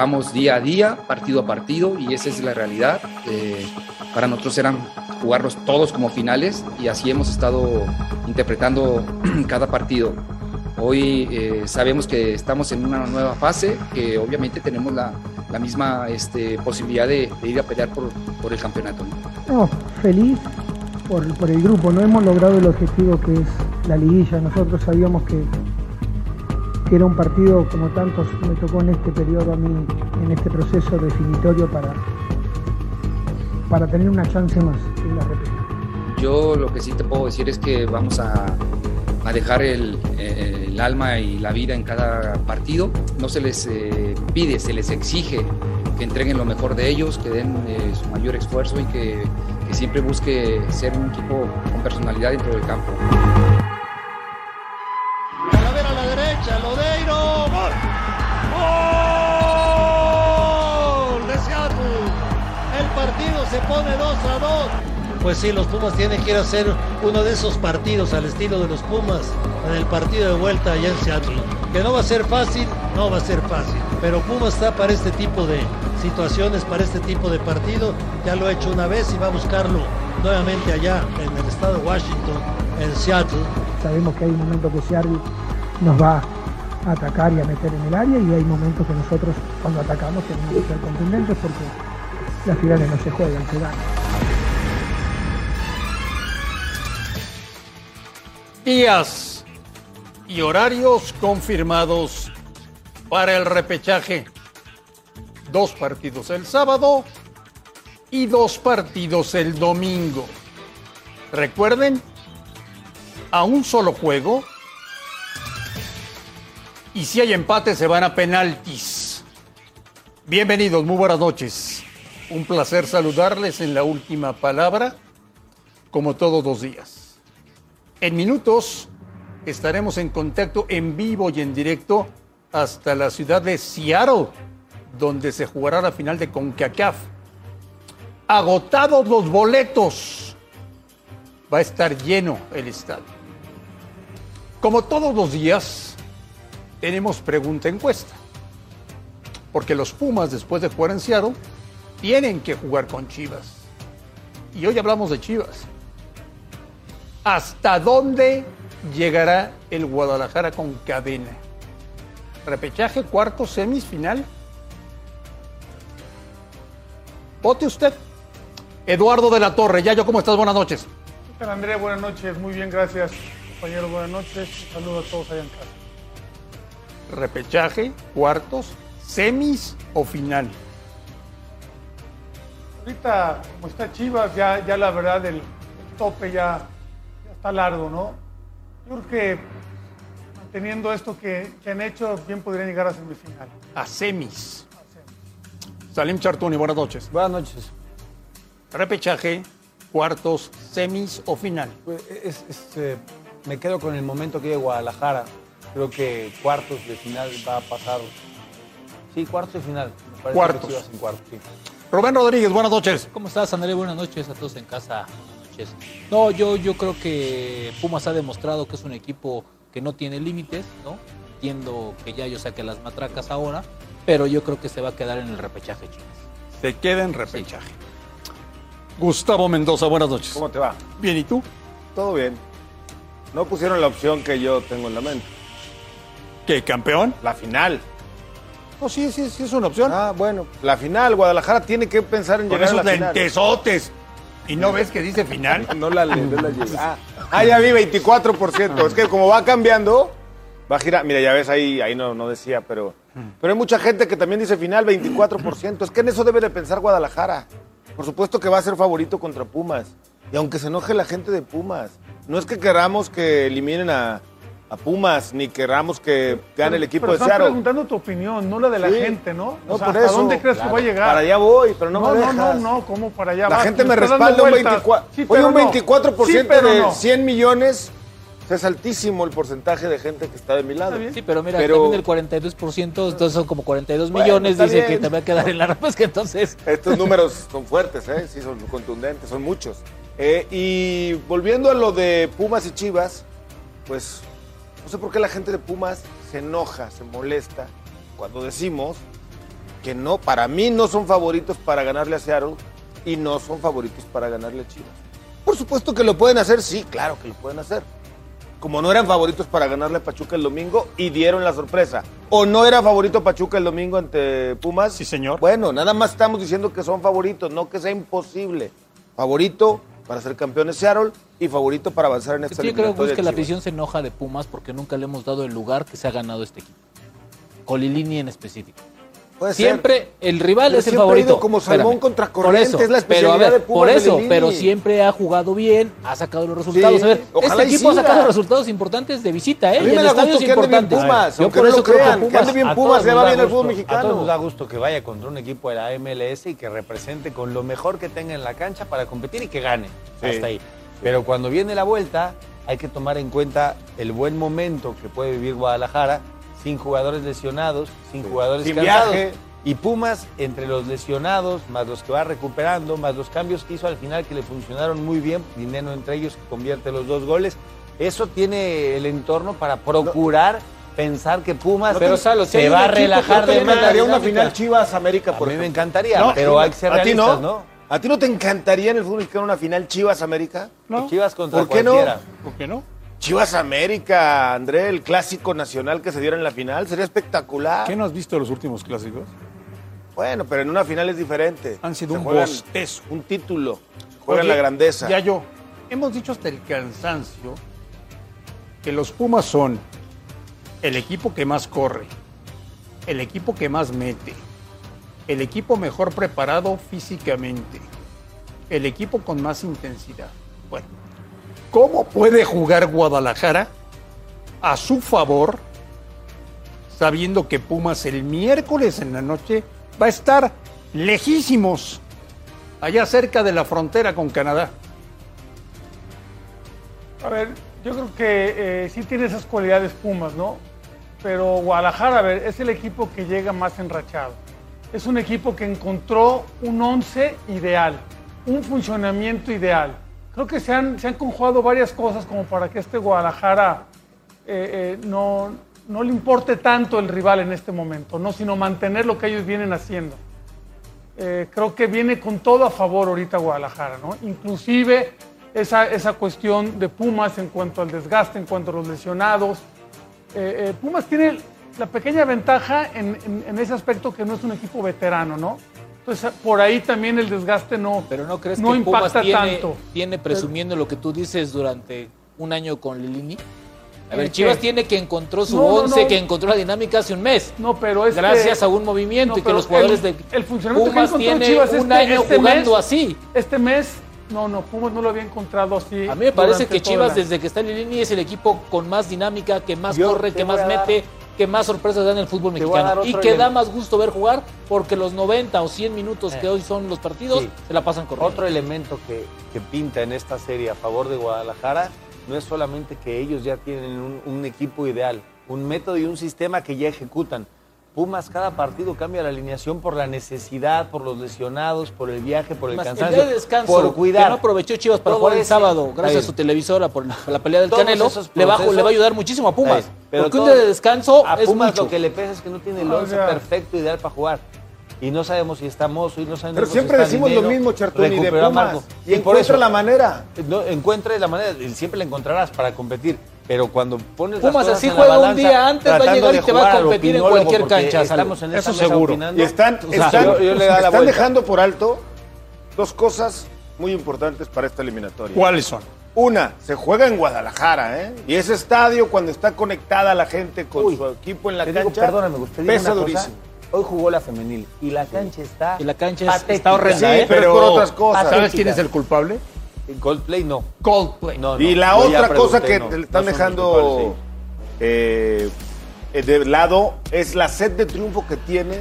vamos día a día, partido a partido, y esa es la realidad. Eh, para nosotros eran jugarlos todos como finales y así hemos estado interpretando cada partido. Hoy eh, sabemos que estamos en una nueva fase, que obviamente tenemos la, la misma este, posibilidad de, de, ir a pelear por, por el campeonato. No, feliz por, por, el grupo, no hemos logrado el objetivo que es la liguilla. Nosotros sabíamos que, que era un partido como tantos me tocó en este periodo a mí, en este proceso definitorio para, para tener una chance más en la repetición. Yo lo que sí te puedo decir es que vamos a a dejar el, el, alma y la vida en cada partido. No se les eh, pide, se les exige que entreguen lo mejor de ellos, que den eh, su mayor esfuerzo y que, que, siempre busque ser un equipo con personalidad dentro del campo. Pone 2 a 2 pues sí, los Pumas tienen que ir a hacer uno de esos partidos al estilo de los Pumas en el partido de vuelta allá en Seattle. Que no va a ser fácil, no va a ser fácil. Pero Pumas está para este tipo de situaciones, para este tipo de partido. Ya lo ha hecho una vez y va a buscarlo nuevamente allá en el estado de Washington, en Seattle. Sabemos que hay momentos que Seattle nos va a atacar y a meter en el área y hay momentos que nosotros cuando atacamos tenemos que ser contundentes porque las finales no se juegan, se días y horarios confirmados para el repechaje. Dos partidos el sábado y dos partidos el domingo. Recuerden, a un solo juego. Y si hay empate se van a penaltis. Bienvenidos, muy buenas noches. Un placer saludarles en la última palabra, como todos los días. En minutos estaremos en contacto en vivo y en directo hasta la ciudad de Seattle, donde se jugará la final de CONCACAF. Agotados los boletos. Va a estar lleno el estadio. Como todos los días, tenemos pregunta encuesta. Porque los Pumas, después de jugar en Seattle, tienen que jugar con Chivas. Y hoy hablamos de Chivas. ¿Hasta dónde llegará el Guadalajara con cadena? Repechaje, cuarto, semis, final. Vote usted. Eduardo de la Torre, Yayo, ¿cómo estás? Buenas noches. ¿Qué tal, Andrea? Buenas noches. Muy bien, gracias, compañero. Buenas noches. Saludos a todos allá en casa. Repechaje, cuartos, semis o final. Ahorita, como está Chivas, ya, ya la verdad, el, el tope ya está largo, ¿no? Yo creo que manteniendo esto que, que, han hecho, bien podrían llegar a semifinal. A semis. A semis. Salim Chartuni, buenas noches. Buenas noches. Repechaje, cuartos, semis o final. Pues es, es, eh, me quedo con el momento que de Guadalajara. Creo que cuartos de final va a pasar. Sí, cuartos de final. Me parece cuartos. Que en cuartos sí. Rubén Rodríguez, buenas noches. ¿Cómo estás, André? Buenas noches a todos en casa. No, yo, yo creo que Pumas ha demostrado que es un equipo que no tiene límites, ¿no? Entiendo que ya yo saqué las matracas ahora, pero yo creo que se va a quedar en el repechaje, chicos. Se queda en repechaje. Sí. Gustavo Mendoza, buenas noches. ¿Cómo te va? Bien, ¿y tú? Todo bien. No pusieron la opción que yo tengo en la mente. ¿Qué, campeón? La final. No, sí, sí, sí es una opción. Ah, bueno. La final, Guadalajara tiene que pensar en Con llegar esos a la final. lentesotes. ¿Y no ves que dice final? no la leí, no la llegué. Ah, ah, ya vi 24%. Es que como va cambiando, va a girar. Mira, ya ves ahí, ahí no, no decía, pero, pero hay mucha gente que también dice final 24%. Es que en eso debe de pensar Guadalajara. Por supuesto que va a ser favorito contra Pumas. Y aunque se enoje la gente de Pumas, no es que queramos que eliminen a, a Pumas, ni queramos que gane el equipo pero de están Seattle. preguntando tu opinión, no la de la Sí. gente, ¿no? No, O sea, por ¿hasta eso, dónde crees claro. que va a llegar? Para allá voy, pero no, no, me no, dejas. no, no, ¿cómo para allá La vas? gente me respalda un vueltas. 24%. Sí, Oye, un no. 24% Sí, pero de no. 100 millones. Es altísimo el porcentaje de gente que está de mi lado. Sí, pero mira, Pero- también el 42%, entonces son como 42 Bueno, millones, dice bien. que te va a quedar en la pues que entonces... Estos números son fuertes, ¿eh? Sí, son contundentes, son muchos. Eh, y volviendo a lo de Pumas y Chivas, pues no sé por qué la gente de Pumas se enoja, se molesta cuando decimos que no, para mí no son favoritos para ganarle a Seattle y no son favoritos para ganarle a Chivas. Por supuesto que lo pueden hacer, sí, claro que lo pueden hacer. Como no eran favoritos para ganarle a Pachuca el domingo y dieron la sorpresa. O no era favorito Pachuca el domingo ante Pumas. Sí, señor. Bueno, nada más estamos diciendo que son favoritos, no que sea imposible. Favorito para ser campeones Seattle y favorito para avanzar en esta Yo creo eliminatoria que la afición se enoja de Pumas porque nunca le hemos dado el lugar que se ha ganado este equipo. Colilini en específico. Puede ser. Siempre el rival Pero es el favorito. ido como salmón Espérame. contra Por corriente, eso, es la pero a especialidad ver, de Pumas Por eso, pero siempre ha jugado bien, ha sacado los resultados. Sí, a ver, ojalá este equipo ha sacado siga. resultados importantes de visita, ¿eh? A mí y me en da estadios gusto que ande bien importantes. Pumas, Yo por no eso lo creo que crean, que Pumas ande bien A Pumas, todos le nos va da bien el gusto, fútbol A mexicano. todos nos da gusto que vaya contra un equipo de la MLS y que represente con lo mejor que tenga en la cancha para competir y que gane. Sí. Hasta ahí. Pero cuando viene la vuelta, hay que tomar en cuenta el buen momento que puede vivir Guadalajara sin jugadores lesionados, sin jugadores Sin cansados. viaje. Y Pumas, entre los lesionados, más los que va recuperando, más los cambios que hizo al final que le funcionaron muy bien, Dinero entre ellos que convierte los dos goles, eso tiene el entorno para procurar pensar que Pumas Pero, Salo, si hay se va a relajar de encantaría una final Chivas América, A por mí me encantaría, No, pero hay que ser ¿A ti realistas, no? ¿no? ¿A ti no te encantaría en el fútbol mexicano una final Chivas América? ¿No? Chivas contra ¿Por qué no? cualquiera. ¿Por qué no? Chivas América, André, el clásico nacional que se diera en la final, sería espectacular. ¿Qué no has visto de los últimos clásicos? Bueno, pero en una final es diferente. Han sido Se un bostezo. Un título. Juegan la grandeza. Ya yo, hemos dicho hasta el cansancio que los Pumas son el equipo que más corre, el equipo que más mete, el equipo mejor preparado físicamente, el equipo con más intensidad. Bueno, ¿cómo puede jugar Guadalajara a su favor sabiendo que Pumas el miércoles en la noche va a estar lejísimos, allá cerca de la frontera con Canadá? A ver, yo creo que eh, sí tiene esas cualidades Pumas, ¿no? Pero Guadalajara, a ver, es el equipo que llega más enrachado. Es un equipo que encontró un once ideal, un funcionamiento ideal. Creo que se han, se conjugado varias cosas como para que este Guadalajara eh, eh, no, no le importe tanto el rival en este momento, ¿no? sino mantener lo que ellos vienen haciendo. Eh, creo que viene con todo a favor ahorita Guadalajara, ¿no? Inclusive esa, cuestión de Pumas en cuanto al desgaste, en cuanto a los lesionados. Pumas tiene la pequeña ventaja en, en- en ese aspecto que no es un equipo veterano, ¿no? Entonces por ahí también el desgaste no, Pero no crees no que Pumas impacta tiene, tanto. tiene presumiendo lo que tú dices durante un año con Lilini. A ¿El ver, qué? Chivas tiene que encontró su No, no, once, no. que encontró la dinámica hace un mes. No, pero es que- Gracias a un movimiento No, y que los jugadores el- de el funcionamiento que Pumas encontró tiene Chivas un este- año este jugando mes- así. Este mes, no, no, Pumas no lo había encontrado así. A mí me parece que Chivas desde que está Lilini es el equipo con más dinámica, que más Yo corre, que más dar- mete, que más sorpresas da en el fútbol mexicano y que da más gusto ver jugar porque los 90 o 100 minutos que Eh. hoy son los partidos Sí. se la pasan corriendo. Otro elemento que, que pinta en esta serie a favor de Guadalajara no es solamente que ellos ya tienen un, un equipo ideal, un método y un sistema que ya ejecutan. Pumas cada partido cambia la alineación por la necesidad, por los lesionados, por el viaje, por el Más, el cansancio, día de descanso por cuidar. que no aprovechó Chivas para Todo jugar el ese- sábado gracias a su televisora por la, la pelea del Todos Canelo le va, le va a ayudar muchísimo a Pumas Ay, pero porque un todo- día de descanso a es Pumas mucho lo que le pesa es que no tiene el once sea- perfecto ideal para jugar. Y no sabemos si está Mozo y no sabemos Pero si siempre está decimos lo mismo, Chartuni, de Pumas. Y por encuentra eso, la manera. no, encuentre la manera, siempre la encontrarás para competir. Pero cuando pones Pumas las cosas así en la juega un día antes, va a llegar y te va a competir en cualquier cancha. Estamos en Eso seguro. opinando. Y están, O sea, están, yo- yo le da la están dejando por alto dos cosas muy importantes para esta eliminatoria. ¿Cuáles son? Una, se juega en Guadalajara, ¿eh? Y ese estadio, cuando está conectada la gente con Uy, su equipo en la Te digo, cancha, perdóname, Gus, te digo pesa una cosa. durísimo. Hoy jugó la femenil y la cancha está Y la cancha patética. está horrenda, Sí, ¿eh? pero, por otras cosas. ¿Sabes quién es el culpable? Coldplay no. Coldplay. No, no. Y la Yo otra cosa que no, están dejando eh, eh, de lado es la sed de triunfo que tiene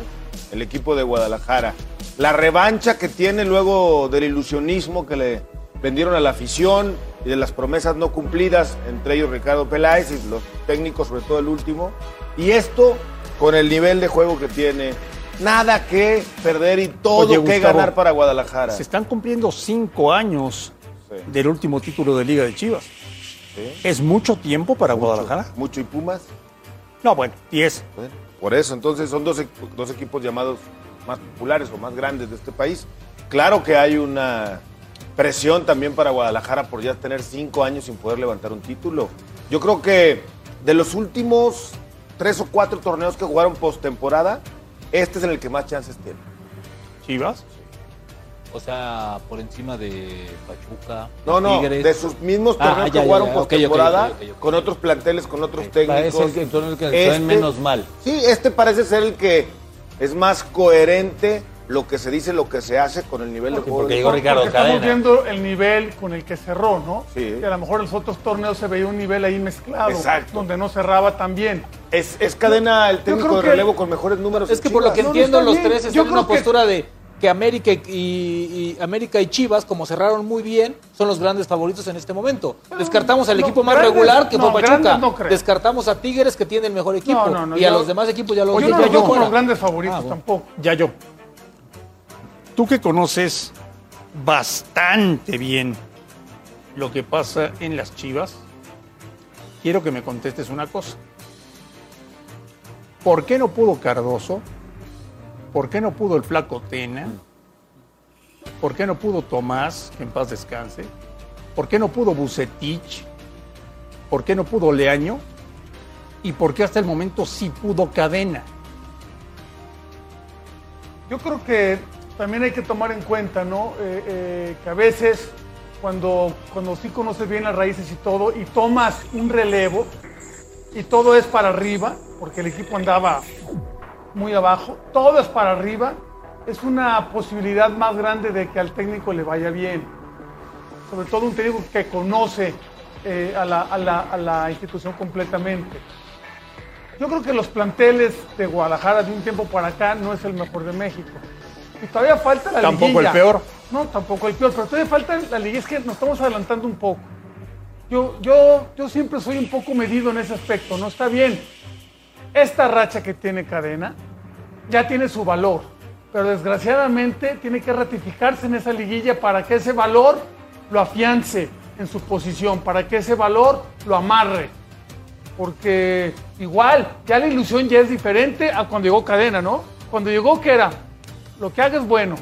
el equipo de Guadalajara. La revancha que tiene luego del ilusionismo que le vendieron a la afición y de las promesas no cumplidas, entre ellos Ricardo Peláez y los técnicos, sobre todo el último. Y esto con el nivel de juego que tiene. Nada que perder y todo Oye, que Gustavo, ganar para Guadalajara. Se están cumpliendo cinco años Sí. del último título de Liga de Chivas. ¿Es mucho tiempo para Guadalajara? Mucho y Pumas. No, bueno, 10. Bueno, Por eso, entonces son dos, dos equipos llamados más populares o más grandes de este país. Claro que hay una presión también para Guadalajara por ya tener cinco años sin poder levantar un título. Yo creo que de los últimos tres o cuatro torneos que jugaron postemporada, este es en el que más chances tiene. Chivas. O sea, por encima de Pachuca. No, no, Tigres. de sus mismos Ah, torneos ya, que ya, jugaron ya, ok, postemporada, con otros planteles, con otros técnicos. el torneo que se ven menos mal. Sí, este parece ser el que es más coherente lo que se dice, lo que se hace con el nivel de juego. porque equipo. Ricardo Porque estamos viendo el nivel con el que cerró, ¿no? Sí. Que a lo mejor en los otros torneos se veía un nivel ahí mezclado, Exacto. donde no cerraba tan bien. Es, es cadena el técnico de que- relevo con mejores números. Es que por lo que Chivas. No, no entiendo, los tres están en una que- postura de que América y, y- y América y Chivas, como cerraron muy bien, son los grandes favoritos en este momento. Descartamos al no, equipo más grandes- regular, que no, fue Pachuca. no. Descartamos a Tigres, que tiene el mejor equipo. No, no, no, y a los demás equipos ya los Oye, no ya yo- como los grandes favoritos Ah, bueno. tampoco. Ya yo. Tú que conoces bastante bien lo que pasa en las Chivas, quiero que me contestes una cosa. ¿Por qué no pudo Cardoso? ¿Por qué no pudo el flaco Tena? ¿Por qué no pudo Tomás, que en paz descanse? ¿Por qué no pudo Bucetich? ¿Por qué no pudo Leaño? ¿Y por qué hasta el momento sí pudo Cadena? Yo creo que también hay que tomar en cuenta, ¿no? Eh, eh, que a veces cuando, cuando sí conoces bien las raíces y todo, y tomas un relevo, y todo es para arriba, porque el equipo andaba muy abajo, todo es para arriba, es una posibilidad más grande de que al técnico le vaya bien. Sobre todo un técnico que conoce eh, a, la, a la- a la institución completamente. Yo creo que los planteles de Guadalajara de un tiempo para acá no es el mejor de México. Y todavía falta la Tampoco liguilla. el peor. No, tampoco el peor, pero todavía falta la liguilla. Es que nos estamos adelantando un poco. Yo, yo, yo siempre soy un poco medido en ese aspecto, ¿no? Está bien. Esta racha que tiene Cadena ya tiene su valor, pero desgraciadamente tiene que ratificarse en esa liguilla para que ese valor lo afiance en su posición, para que ese valor lo amarre. Porque igual, ya la ilusión ya es diferente a cuando llegó Cadena, ¿no? Cuando llegó, ¿qué era? Lo que haga es bueno.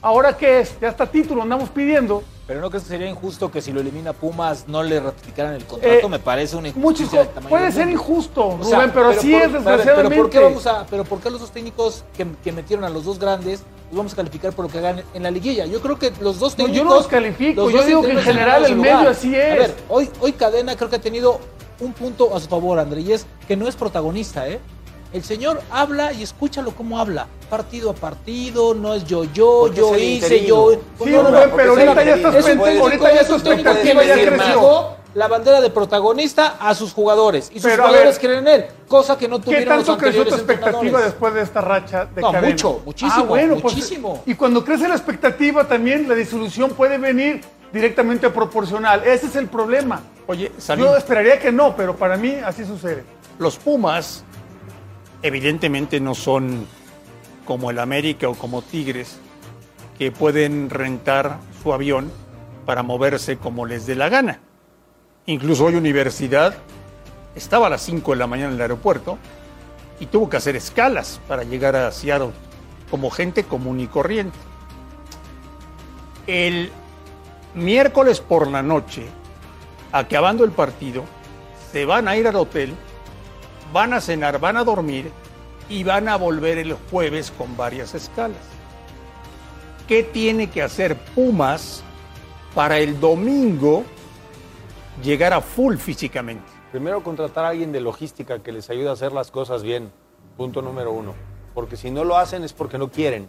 Ahora, ¿qué es? Ya está título, andamos pidiendo. Pero no crees que sería injusto que si lo elimina Pumas no le ratificaran el contrato, Eh, me parece una Mucho, injusticia del tamaño puede del ser injusto, O Rubén, sea, pero, así por- es, a desgraciadamente. Pero ¿por qué, vamos a, pero ¿por qué los dos técnicos que, que metieron a los dos grandes los vamos a calificar por lo que hagan en la liguilla? Yo creo que los dos No, yo técnicos... no los califico, los yo digo que en general el medio así A es. ver, hoy, hoy Cadena creo que ha tenido un punto a su favor, André, y es que no es protagonista, ¿eh? El señor habla y escúchalo cómo habla, partido a partido, no es yo, yo, Porque yo hice, interino. yo... Sí, No, no, pero ahorita ya estás ahorita ya es un tu técnico que expectativa ya creció. la bandera de protagonista a sus jugadores y sus Pero, jugadores ver, creen en él, cosa que no ¿Qué tuvieron los tanto creció tu expectativa después de esta racha de No, cadena? mucho, muchísimo, Ah, bueno, pues, muchísimo. y cuando crece la expectativa también la disolución puede venir directamente proporcional. Ese es el problema. Oye, Salim, Yo esperaría que no, pero para mí así sucede. los Pumas evidentemente no son como el América o como Tigres, que pueden rentar su avión para moverse como les dé la gana. Incluso hoy Universidad estaba a las 5 de la mañana en el aeropuerto y tuvo que hacer escalas para llegar a Seattle como gente común y corriente. El miércoles por la noche, acabando el partido, se van a ir al hotel, van a cenar, van a dormir y van a volver el jueves con varias escalas. ¿Qué tiene que hacer Pumas para el domingo llegar a full físicamente? Primero contratar a alguien de logística que les ayude a hacer las cosas bien. Punto número uno. Porque si no lo hacen es porque no quieren.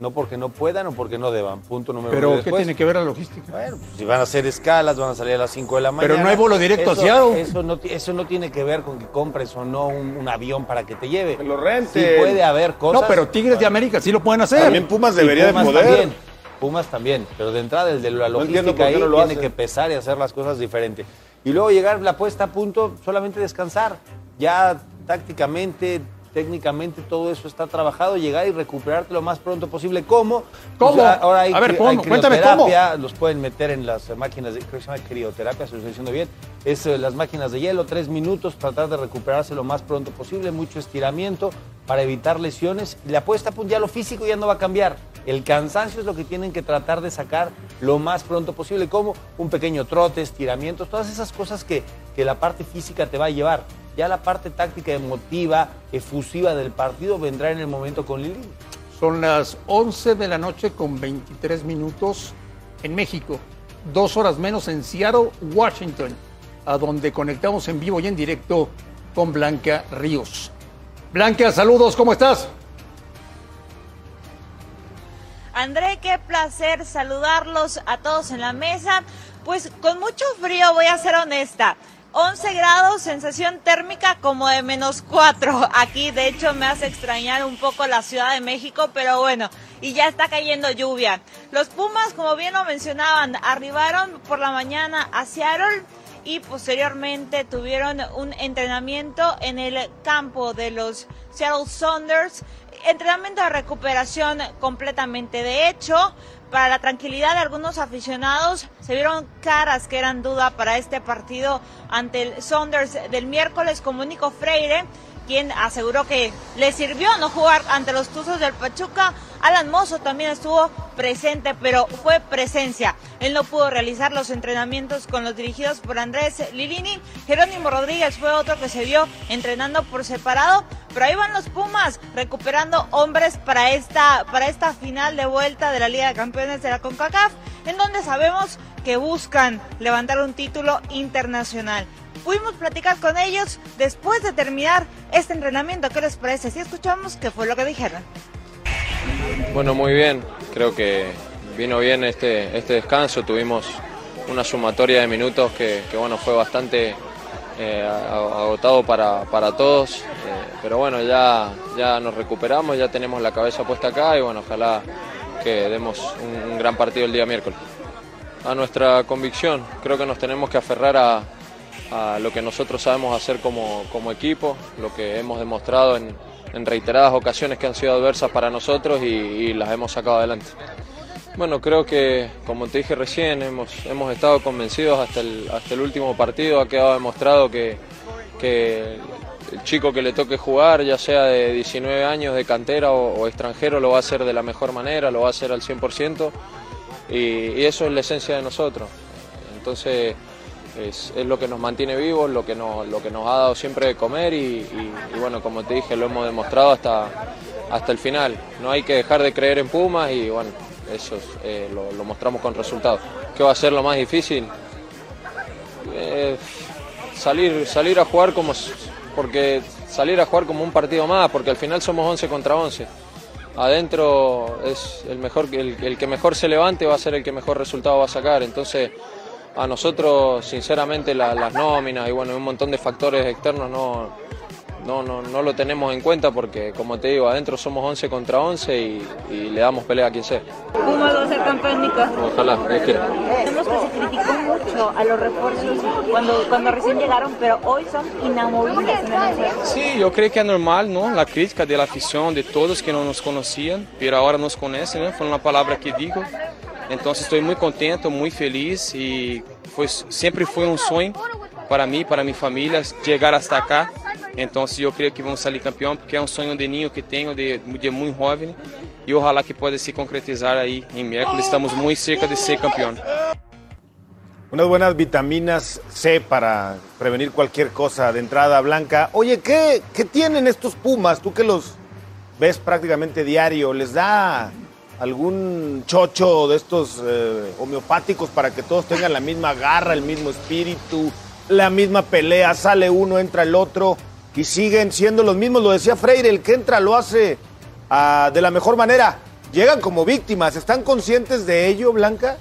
No porque no puedan o porque no deban. Punto número uno. Pero ¿qué después, tiene que ver la logística? Bueno, pues, si van a hacer escalas, van a salir a las 5 de la mañana. Pero no hay vuelo directo a eso, no, eso no tiene que ver con que compres o no un, un avión para que te lleve. Que lo renten. Sí puede haber cosas. No, pero Tigres de América sí lo pueden hacer. También Pumas debería Pumas de poder. También, Pumas también, pero de entrada el de la No entiendo logística por qué ahí no lo tiene hacen. que pesar y hacer las cosas diferente. Y luego llegar la puesta a punto, solamente descansar. Ya tácticamente, técnicamente todo eso está trabajado, llegar y recuperarte lo más pronto posible. ¿Cómo? ¿Cómo? Pues, ahora hay, A ver, ¿cómo? hay Cuéntame, crioterapia, los pueden meter en las máquinas de, creo que se llama crioterapia, si lo estoy diciendo bien, es eh, las máquinas de hielo, tres minutos, tratar de recuperarse lo más pronto posible, mucho estiramiento para evitar lesiones. La apuesta, pues ya lo físico ya no va a cambiar. El cansancio es lo que tienen que tratar de sacar lo más pronto posible, como un pequeño trote, estiramientos, todas esas cosas que, que la parte física te va a llevar. Ya la parte táctica, emotiva, efusiva del partido vendrá en el momento con Lili. Son las 11 de la noche con 23 minutos en México, dos horas menos en Seattle, Washington, a donde conectamos en vivo y en directo con Blanca Ríos. Blanca, saludos, ¿cómo estás? André, qué placer saludarlos a todos en la mesa. Pues con mucho frío, voy a ser honesta. 11 grados, sensación térmica como de menos 4. Aquí, de hecho, me hace extrañar un poco la Ciudad de México, pero bueno, y ya está cayendo lluvia. Los Pumas, como bien lo mencionaban, arribaron por la mañana a Seattle y posteriormente tuvieron un entrenamiento en el campo de los Seattle Saunders. Entrenamiento de recuperación completamente de hecho. Para la tranquilidad de algunos aficionados, se vieron caras que eran duda para este partido ante el Saunders del miércoles como Nico Freire, quien aseguró que le sirvió no jugar ante los Tuzos del Pachuca. Alan Mozo también estuvo presente, pero fue presencia. Él no pudo realizar los entrenamientos con los dirigidos por Andrés Lilini. Jerónimo Rodríguez fue otro que se vio entrenando por separado. Pero ahí van los Pumas recuperando hombres para esta, para esta final de vuelta de la Liga de Campeones de la CONCACAF, en donde sabemos que buscan levantar un título internacional. Pudimos platicar con ellos después de terminar este entrenamiento. ¿Qué les parece? Si escuchamos qué fue lo que dijeron. Bueno, muy bien. Creo que vino bien este, este descanso. Tuvimos una sumatoria de minutos que, bueno, fue bastante eh, agotado para, para todos. Eh, pero bueno, ya, ya nos recuperamos, ya tenemos la cabeza puesta acá y bueno, ojalá que demos un, un gran partido el día miércoles. A nuestra convicción, creo que nos tenemos que aferrar a, a lo que nosotros sabemos hacer como, como equipo, lo que hemos demostrado en, en, reiteradas ocasiones que han sido adversas para nosotros y, las hemos sacado adelante. Bueno, creo que, como te dije recién, hemos, hemos estado convencidos hasta el, hasta el último partido, ha quedado demostrado que, que el chico que le toque jugar, ya sea de 19 años, de cantera o, o extranjero, lo va a hacer de la mejor manera, lo va a hacer al 100% y, y eso es la esencia de nosotros. Entonces, es, es, lo que nos mantiene vivos, lo que nos, lo que nos ha dado siempre de comer y, bueno, como te dije, lo hemos demostrado hasta, hasta el final. No hay que dejar de creer en Pumas y bueno, eso es, eh, lo, mostramos con resultados. ¿Qué va a ser lo más difícil? Eh, salir, salir a jugar como porque salir a jugar como un partido más, porque al final somos 11 contra 11. Adentro es el mejor el que mejor se levante va a ser el que mejor resultado va a sacar. Entonces, a nosotros, sinceramente, la, las nóminas y bueno, un montón de factores externos no, no, no, no, lo tenemos en cuenta porque, como te digo, adentro somos 11 contra 11 y, y le damos pelea a quien sea. ¿Cómo va a ser campeón, Nico? Ojalá, es que... Vemos que se criticó mucho a los refuerzos cuando, cuando recién llegaron, pero hoy son inamovibles en el Sí, yo creo que es normal, ¿no? La crítica de la afición, de todos que no nos conocían, pero ahora nos conocen, ¿no? Fue una palabra que digo. Então estou muito contente, muito feliz e foi, sempre foi um sonho para mim, para minha família, chegar hasta cá. Então eu creio que vamos sair campeão, porque é um sonho de ninho que tenho de, de muito jovem e ojalá que possa se concretizar aí em miércoles. Estamos muito cerca de ser campeão. Unas buenas vitaminas C para prevenir cualquier cosa de entrada blanca. Oye, ¿qué, ¿qué tienen estos Pumas? Tú que los ves prácticamente diario, ¿les da algún chocho de estos eh, homeopáticos para que todos tengan la misma garra, el mismo espíritu, la misma pelea, sale uno, entra el otro y siguen siendo los mismos. Lo decía Freire, el que entra lo hace uh, de la mejor manera. Llegan como víctimas, ¿están conscientes de ello, Blanca?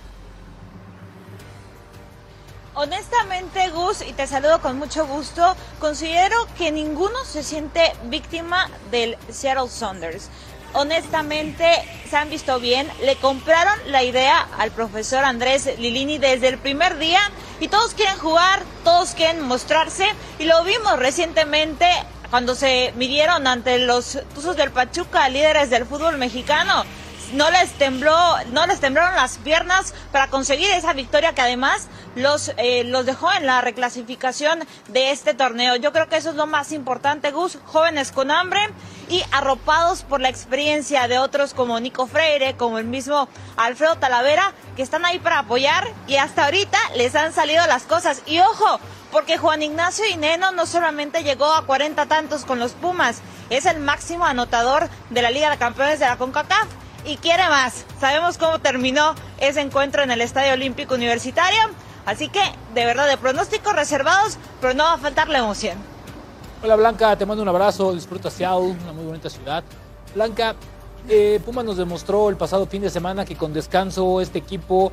Honestamente, Gus, y te saludo con mucho gusto, considero que ninguno se siente víctima del Seattle Saunders honestamente se han visto bien. Le compraron la idea al profesor Andrés Lilini desde el primer día y todos quieren jugar, todos quieren mostrarse y lo vimos recientemente cuando se midieron ante los Tuzos del Pachuca, líderes del fútbol mexicano. No les tembló, no les temblaron las piernas para conseguir esa victoria que además los, eh, los dejó en la reclasificación de este torneo. Yo creo que eso es lo más importante, Gus, jóvenes con hambre y arropados por la experiencia de otros como Nico Freire, como el mismo Alfredo Talavera, que están ahí para apoyar y hasta ahorita les han salido las cosas. Y ojo, porque Juan Ignacio Ineno no solamente llegó a 40 tantos con los Pumas, es el máximo anotador de la Liga de Campeones de la CONCACAF y quiere más. Sabemos cómo terminó ese encuentro en el Estadio Olímpico Universitario, así que de verdad de pronósticos reservados, pero no va a faltar la emoción. Hola Blanca, te mando un abrazo, disfruta Seattle, una muy bonita ciudad. Blanca, eh, Pumas nos demostró el pasado fin de semana que con descanso este equipo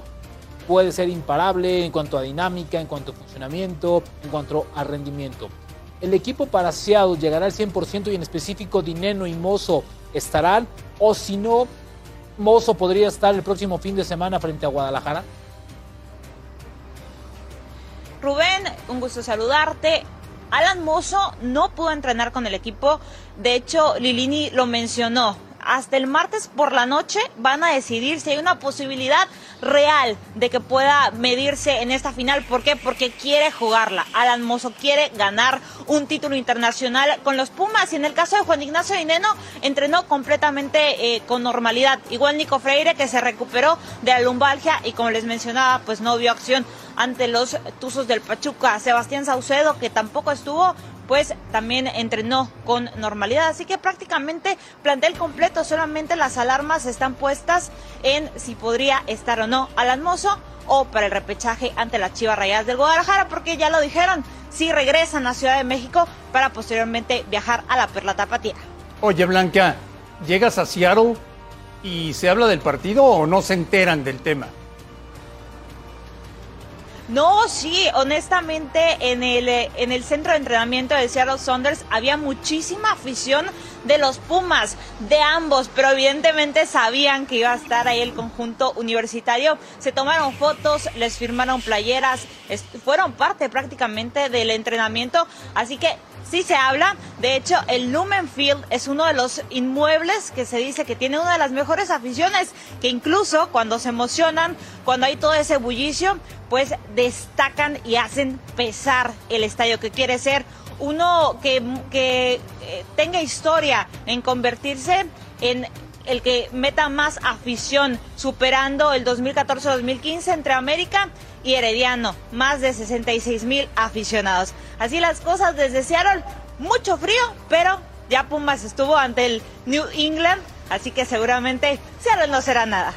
puede ser imparable en cuanto a dinámica, en cuanto a funcionamiento, en cuanto a rendimiento. El equipo para Seattle llegará al 100% y en específico Dineno y Mozo estarán, o si no, Mozo podría estar el próximo fin de semana frente a Guadalajara. Rubén, un gusto saludarte. Alan Mozo no pudo entrenar con el equipo. De hecho, Lilini lo mencionó hasta el martes por la noche van a decidir si hay una posibilidad real de que pueda medirse en esta final. ¿Por qué? Porque quiere jugarla. Alan Mozo quiere ganar un título internacional con los Pumas. Y en el caso de Juan Ignacio Dineno, entrenó completamente eh, con normalidad. Igual Nico Freire, que se recuperó de la lumbalgia y como les mencionaba, pues no vio acción ante los Tuzos del Pachuca. Sebastián Saucedo, que tampoco estuvo, pues también entrenó con normalidad. Así que prácticamente plantel completo, solamente las alarmas están puestas en si podría estar o no Alan Mozo o para el repechaje ante las Chivas Rayadas del Guadalajara, porque ya lo dijeron, si regresan a Ciudad de México para posteriormente viajar a la Perla Tapatía. Oye, Blanca, ¿llegas a Seattle y se habla del partido o no se enteran del tema? No, sí, honestamente en el, eh, en el centro de entrenamiento de Seattle Saunders había muchísima afición de los Pumas, de ambos, pero evidentemente sabían que iba a estar ahí el conjunto universitario. Se tomaron fotos, les firmaron playeras, fueron parte prácticamente del entrenamiento, así que sí se habla. De hecho, el Lumen Field es uno de los inmuebles que se dice que tiene una de las mejores aficiones, que incluso cuando se emocionan, cuando hay todo ese bullicio, pues destacan y hacen pesar el estadio que quiere ser uno que, que eh, tenga historia en convertirse en el que meta más afición, superando el 2014-2015 entre América y Herediano, más de 66 mil aficionados. Así las cosas desde Seattle, mucho frío, pero ya Pumas estuvo ante el New England, así que seguramente Seattle no será nada.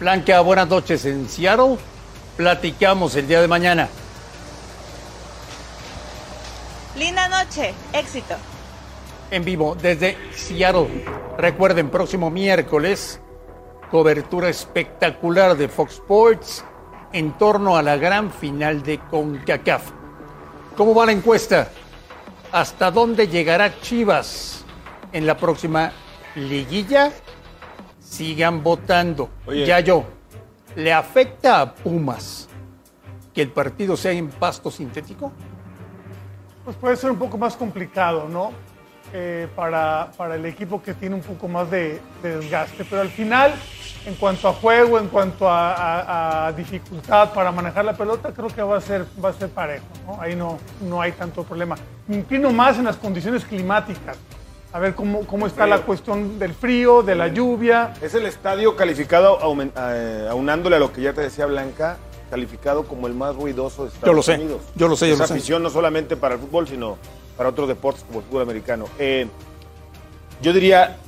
Blanca, buenas noches en Seattle. Platicamos el día de mañana. Linda noche, éxito. En vivo desde Seattle. Recuerden, próximo miércoles, cobertura espectacular de Fox Sports en torno a la gran final de CONCACAF. ¿Cómo va la encuesta? ¿Hasta dónde llegará Chivas en la próxima liguilla? Sigan votando. Ya yo. ¿Le afecta a Pumas que el partido sea en pasto sintético? Pues puede ser un poco más complicado, ¿no? Eh, para, para, el equipo que tiene un poco más de, desgaste. Pero al final, en cuanto a juego, en cuanto a, dificultad para manejar la pelota, creo que va a ser, va a ser parejo. ¿no? Ahí no, no hay tanto problema. Me inclino más en las condiciones climáticas. A ver cómo, cómo está la cuestión del frío, de la lluvia. Es el estadio calificado, eh, aunándole a lo que ya te decía Blanca, calificado como el más ruidoso de Estados yo lo sé, Unidos. Yo lo sé, yo Esa lo sé. afición no solamente para el fútbol, sino para otros deportes como el fútbol americano. Eh, yo diría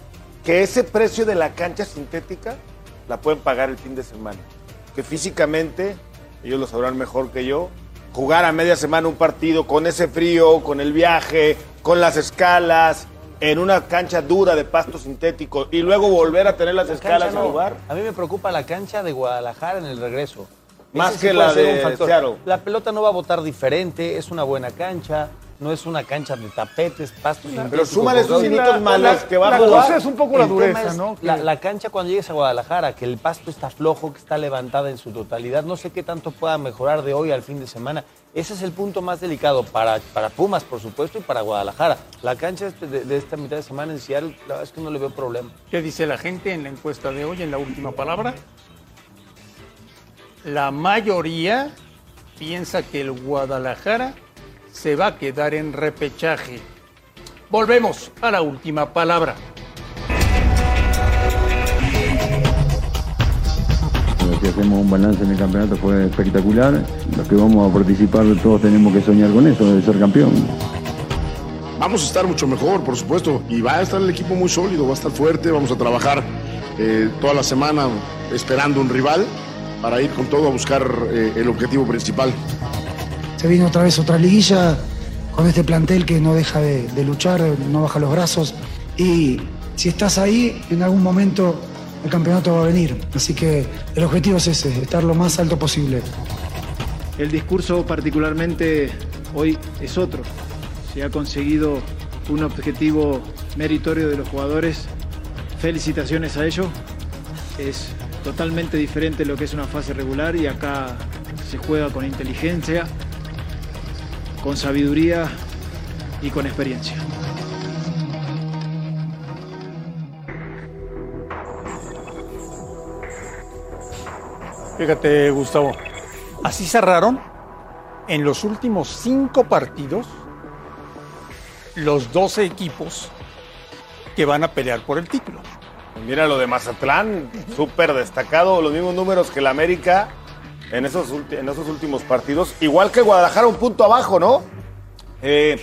que ese precio de la cancha sintética la pueden pagar el fin de semana. Que físicamente, ellos lo sabrán mejor que yo, jugar a media semana un partido con ese frío, con el viaje, con las escalas, en una cancha dura de pasto sintético y luego volver a tener las La escalas cancha a no. jugar. A mí me preocupa la cancha de Guadalajara en el regreso. Más Ese que la de. Seattle. La pelota no va a botar diferente, es una buena cancha, no es una cancha de tapetes, pastos. Pero súmale esos minutos la- malos la- que va a la cosa es un poco la dureza, ¿no? La, cancha cuando llegues a Guadalajara, que el pasto está flojo, que está levantada en su totalidad, no sé qué tanto pueda mejorar de hoy al fin de semana. Ese es el punto más delicado para, para Pumas, por supuesto, y para Guadalajara. La cancha este- de, de esta mitad de semana en Seattle, la verdad es que no le veo problema. ¿Qué dice la gente en la encuesta de hoy, en la última palabra? La mayoría piensa que el Guadalajara se va a quedar en repechaje. Volvemos a la última palabra. Si hacemos un balance en el campeonato fue espectacular. Los que vamos a participar todos tenemos que soñar con eso, de ser campeón. Vamos a estar mucho mejor, por supuesto, y va a estar el equipo muy sólido, va a estar fuerte, vamos a trabajar eh, toda la semana esperando un rival para ir con todo a buscar eh, el objetivo principal. Se viene otra vez otra liguilla con este plantel que no deja de, luchar, no baja los brazos. Y si estás ahí, en algún momento el campeonato va a venir. Así que el objetivo es ese, estar lo más alto posible. El discurso particularmente hoy es otro. Se ha conseguido un objetivo meritorio de los jugadores. Felicitaciones a ellos. Es totalmente diferente lo que es una fase regular y acá se juega con inteligencia, con sabiduría y con experiencia. Fíjate, Gustavo, así cerraron en los últimos cinco partidos los 12 equipos que van a pelear por el título. Mira lo de Mazatlán, súper destacado, los mismos números que el América en esos, en esos últimos partidos. Igual que Guadalajara, un punto abajo, ¿no? Eh,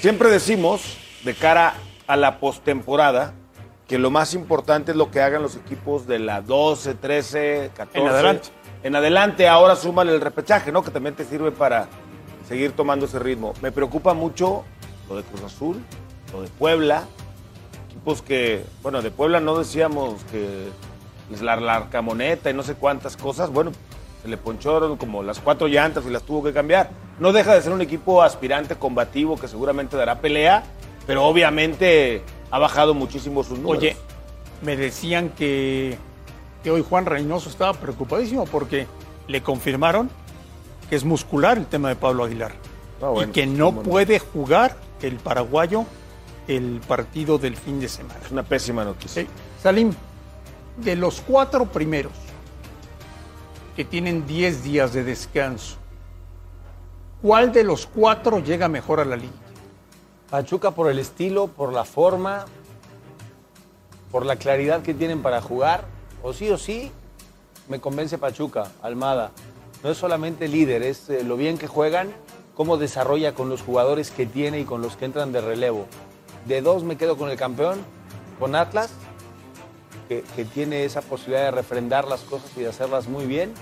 siempre decimos, de cara a la postemporada, que lo más importante es lo que hagan los equipos de la 12, 13, 14. En adelante. En adelante, ahora súmale el repechaje, ¿no? Que también te sirve para seguir tomando ese ritmo. Me preocupa mucho lo de Cruz Azul, lo de Puebla, equipos que, bueno, de Puebla no decíamos que es la, la arcamoneta y no sé cuántas cosas, bueno, se le poncharon como las cuatro llantas y las tuvo que cambiar. No deja de ser un equipo aspirante, combativo, que seguramente dará pelea, pero obviamente ha bajado muchísimo sus números. Oye, me decían que, que hoy Juan Reynoso estaba preocupadísimo porque le confirmaron que es muscular el tema de Pablo Aguilar Ah, bueno, y que no puede jugar el paraguayo el partido del fin de semana. Es una pésima noticia. Sí. Salim, de los cuatro primeros que tienen 10 días de descanso, ¿cuál de los cuatro llega mejor a la liga? Pachuca por el estilo, por la forma, por la claridad que tienen para jugar. O sí o sí, me convence Pachuca, Almada. No es solamente líder, es eh, lo bien que juegan, cómo desarrolla con los jugadores que tiene y con los que entran de relevo. De dos me quedo con el campeón, con Atlas, que, que tiene esa posibilidad de refrendar las cosas y de hacerlas muy bien.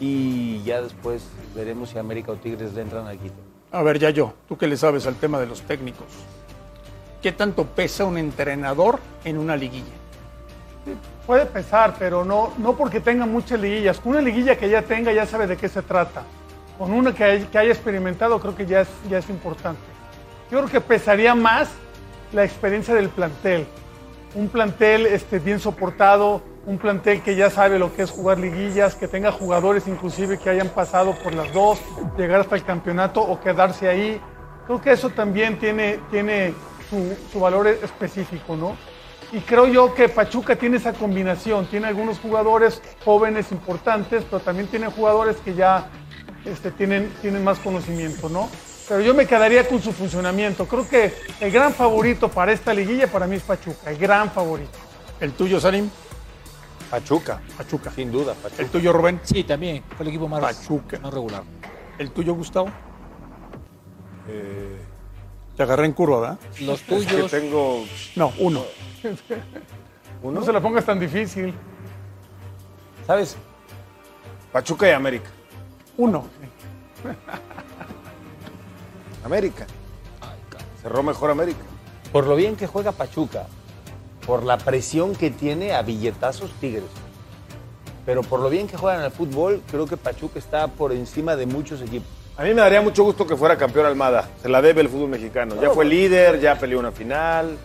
Y ya después veremos si América o Tigres le entran al quito. A ver, ya yo, tú que le sabes al tema de los técnicos. ¿Qué tanto pesa un entrenador en una liguilla? Puede pesar, pero no, no porque tenga muchas liguillas. Con una liguilla que ya tenga, ya sabe de qué se trata. Con una que, hay- que haya experimentado, creo que ya es, ya es importante. Yo creo que pesaría más la experiencia del plantel. Un plantel este, bien soportado, un plantel que ya sabe lo que es jugar liguillas, que tenga jugadores inclusive que hayan pasado por las dos, llegar hasta el campeonato o quedarse ahí. Creo que eso también tiene, tiene su, su valor específico, ¿no? Y creo yo que Pachuca tiene esa combinación. Tiene algunos jugadores jóvenes importantes, pero también tiene jugadores que ya este, tienen, tienen más conocimiento, ¿no? Pero yo me quedaría con su funcionamiento. Creo que el gran favorito para esta liguilla para mí es Pachuca, el gran favorito. ¿El tuyo, Salim? Pachuca. Pachuca. Sin duda, Pachuca. ¿El tuyo, Rubén? Sí, también. Fue el equipo más, Pachuca. más regular. ¿El tuyo, Gustavo? Te agarré en curva, ¿verdad? Los Es que tuyos. tengo No, uno. No se la pongas tan difícil. ¿Sabes? Pachuca y América. Uno. América. Cerró mejor América. Por lo bien que juega Pachuca, por la presión que tiene a billetazos Tigres. Pero por lo bien que juegan al fútbol, creo que Pachuca está por encima de muchos equipos. A mí me daría mucho gusto que fuera campeón Almada. Se la debe el fútbol mexicano. Ya fue líder, ya peleó una final.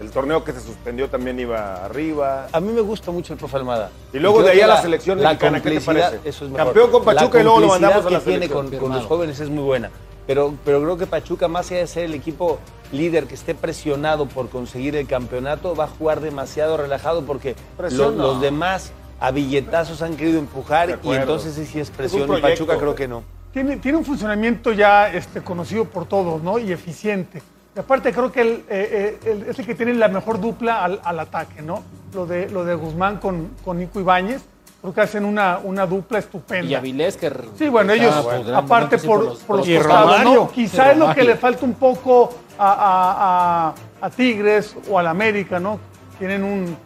El torneo que se suspendió también iba arriba. A mí me gusta mucho el profe Almada. Y luego de ahí a la selección mexicana, ¿qué te parece? Eso es mejor. Campeón con Pachuca y luego lo mandamos a la que tiene con los jóvenes es muy buena. Pero, pero creo que Pachuca, más allá de ser el equipo líder que esté presionado por conseguir el campeonato, va a jugar demasiado relajado porque los, no. los demás a billetazos han querido empujar y entonces sí, sí es Es presión. y Pachuca creo que no. Tiene, tiene un funcionamiento ya este, conocido por todos, ¿no? Y eficiente. Y aparte creo que el, eh, eh, el- es el que tiene la mejor dupla al, al ataque, ¿no? Lo de, lo de Guzmán con, con Nico Ibáñez. Creo que hacen una, una dupla estupenda. Y Avilés que Sí, bueno, ellos, pues, aparte por, por los Y costados, Romario. ¿no? Quizá es lo que le falta un poco a, a- a- a Tigres o al América, ¿no? Tienen un,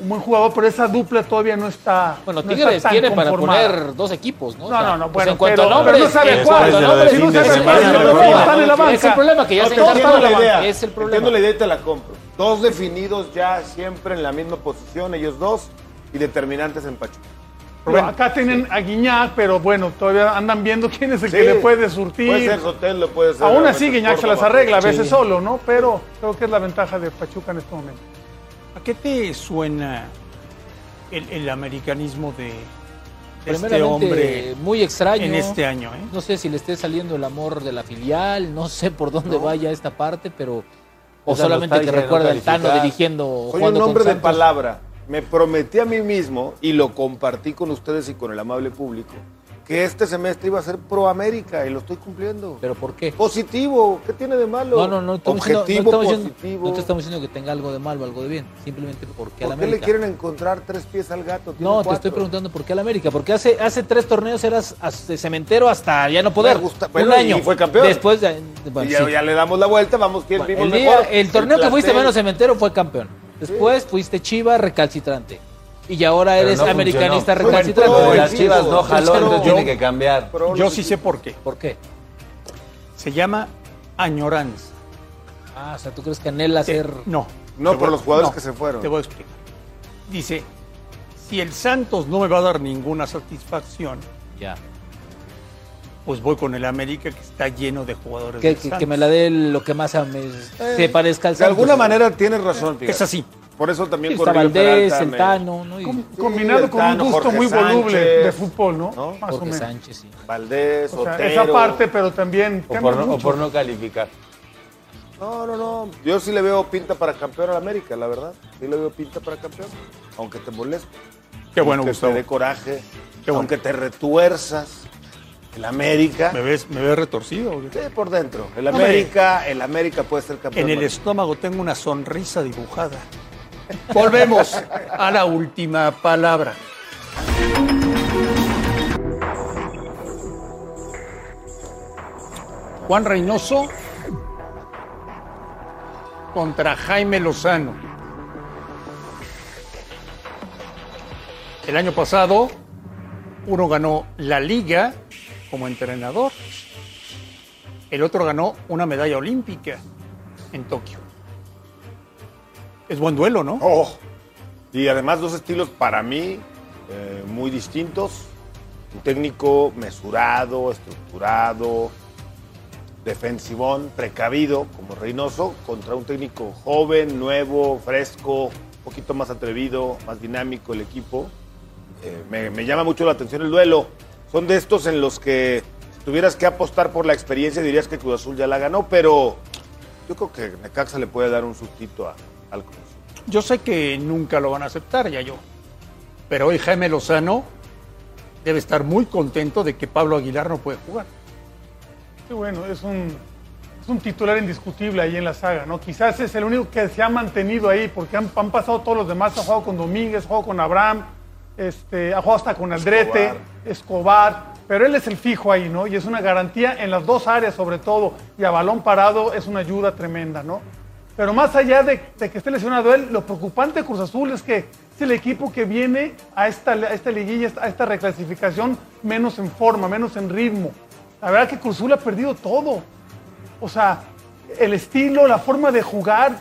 un buen jugador, pero esa dupla todavía no está. Bueno, no Tigres está tan tiene para conformada. poner dos equipos, ¿no? No, no, no, pues bueno, en cuanto pero- a nombres, pero no sabe en cuál. problema. no, no, están en la banca. Es el problema que ya No, se encartaron entiendo la idea. Es el Entiendo problema. la idea y te la compro. Dos definidos ya siempre en la misma posición, ellos dos, y determinantes en Pachuca. Acá tienen a Guiñac, pero bueno, todavía andan viendo quién es el Sí, que le puede surtir. Puede ser Sotelo, puede ser. Aún así, Guiñac se las arregla a veces Sí. solo, ¿no? Pero creo que es la ventaja de Pachuca en este momento. ¿A qué te suena el, el americanismo de, este hombre muy extraño. en este año? ¿eh? No sé si le esté saliendo el amor de la filial, no sé por dónde vaya esta parte, pero. O solamente que no recuerda el Tano dirigiendo. Soy un hombre de palabra. Me prometí a mí mismo y lo compartí con ustedes y con el amable público que este semestre iba a ser pro América y lo estoy cumpliendo. ¿Pero por qué? Positivo, ¿qué tiene de malo? No, no, no. Objetivo no, diciendo- positivo. no te estamos diciendo que tenga algo de malo o algo de bien. Simplemente porque a ¿Por la qué le América. quieren encontrar tres pies al gato? Tiene No, te estoy preguntando por qué a la América. Porque hace, hace tres torneos eras cementero hasta ya no poder. Un año. y fue campeón. Después de, bueno, Y ya, sí. ya le damos la vuelta, vamos quién Bueno, vimos el, día- mejor. el torneo que fuiste menos cementero fue campeón. Después fuiste Chiva recalcitrante. Y ahora Pero eres no americanista funcionó. recalcitrante. Bueno, las Chivas no jaló, Pero- entonces tiene que cambiar. Yo sí sé por qué. ¿Por qué? Se llama añoranza. Ah, o sea, ¿tú crees que anhela ser...? No. No, Te por voy- los jugadores no, que se fueron. Te voy a explicar. Dice, si el Santos no me va a dar ninguna satisfacción, Ya. Pues voy con el América que está lleno de jugadores Que, que- que me la dé lo que más a- me- se parezca al De Santos. alguna manera tienes razón, fíjate. Es así. Por eso también Está Valdés, Peralta el Tano, ¿no? Y Com- Sí, combinado el con un gusto Jorge muy voluble Sánchez, de fútbol, ¿no? ¿no? Más o menos. Sánchez, sí. Valdés, O sea, Otero. esa parte, pero también O cambia por, no, o mucho. por no calificar. No, no, no. Yo sí le veo pinta para campeón al América, la verdad. Sí le veo pinta para campeón. Aunque te moleste. Qué bueno, aunque Gustavo. te dé coraje. Qué bueno. Aunque te retuerzas. El América. ¿Me ves, me ves retorcido? Sí, por dentro. El Hombre. América, el América puede ser campeón. En el estómago tengo una sonrisa dibujada. Volvemos a la última palabra. Juan Reynoso contra Jaime Lozano. El año pasado, uno ganó la liga como entrenador. El otro ganó una medalla olímpica en Tokio. Es buen duelo, ¿no? Oh. Y además dos estilos para mí eh, muy distintos. Un técnico mesurado, estructurado, defensivón, precavido como Reynoso, contra un técnico joven, nuevo, fresco, un poquito más atrevido, más dinámico el equipo. Eh, me, me llama mucho la atención el duelo. Son de estos en los que si tuvieras que apostar por la experiencia dirías que Cruz Azul ya la ganó, pero yo creo que Necaxa le puede dar un sustito a- al Cruz Azul. Yo sé que nunca lo van a aceptar, ya yo. Pero hoy Jaime Lozano debe estar muy contento de que Pablo Aguilar no puede jugar. Sí, bueno, es un, es un titular indiscutible ahí en la saga, ¿no? Quizás es el único que se ha mantenido ahí, porque han, han pasado todos los demás, ha jugado con Domínguez, ha jugado con Abraham, este, ha jugado hasta con Aldrete, Escobar. pero él es el fijo ahí, ¿no? Y es una garantía en las dos áreas sobre todo, y a balón parado es una ayuda tremenda, ¿no? Pero más allá de, de que esté lesionado él, lo preocupante de Cruz Azul es que es el equipo que viene a esta, a esta liguilla, a esta reclasificación menos en forma, menos en ritmo. La verdad que Cruz Azul ha perdido todo. O sea, el estilo, la forma de jugar,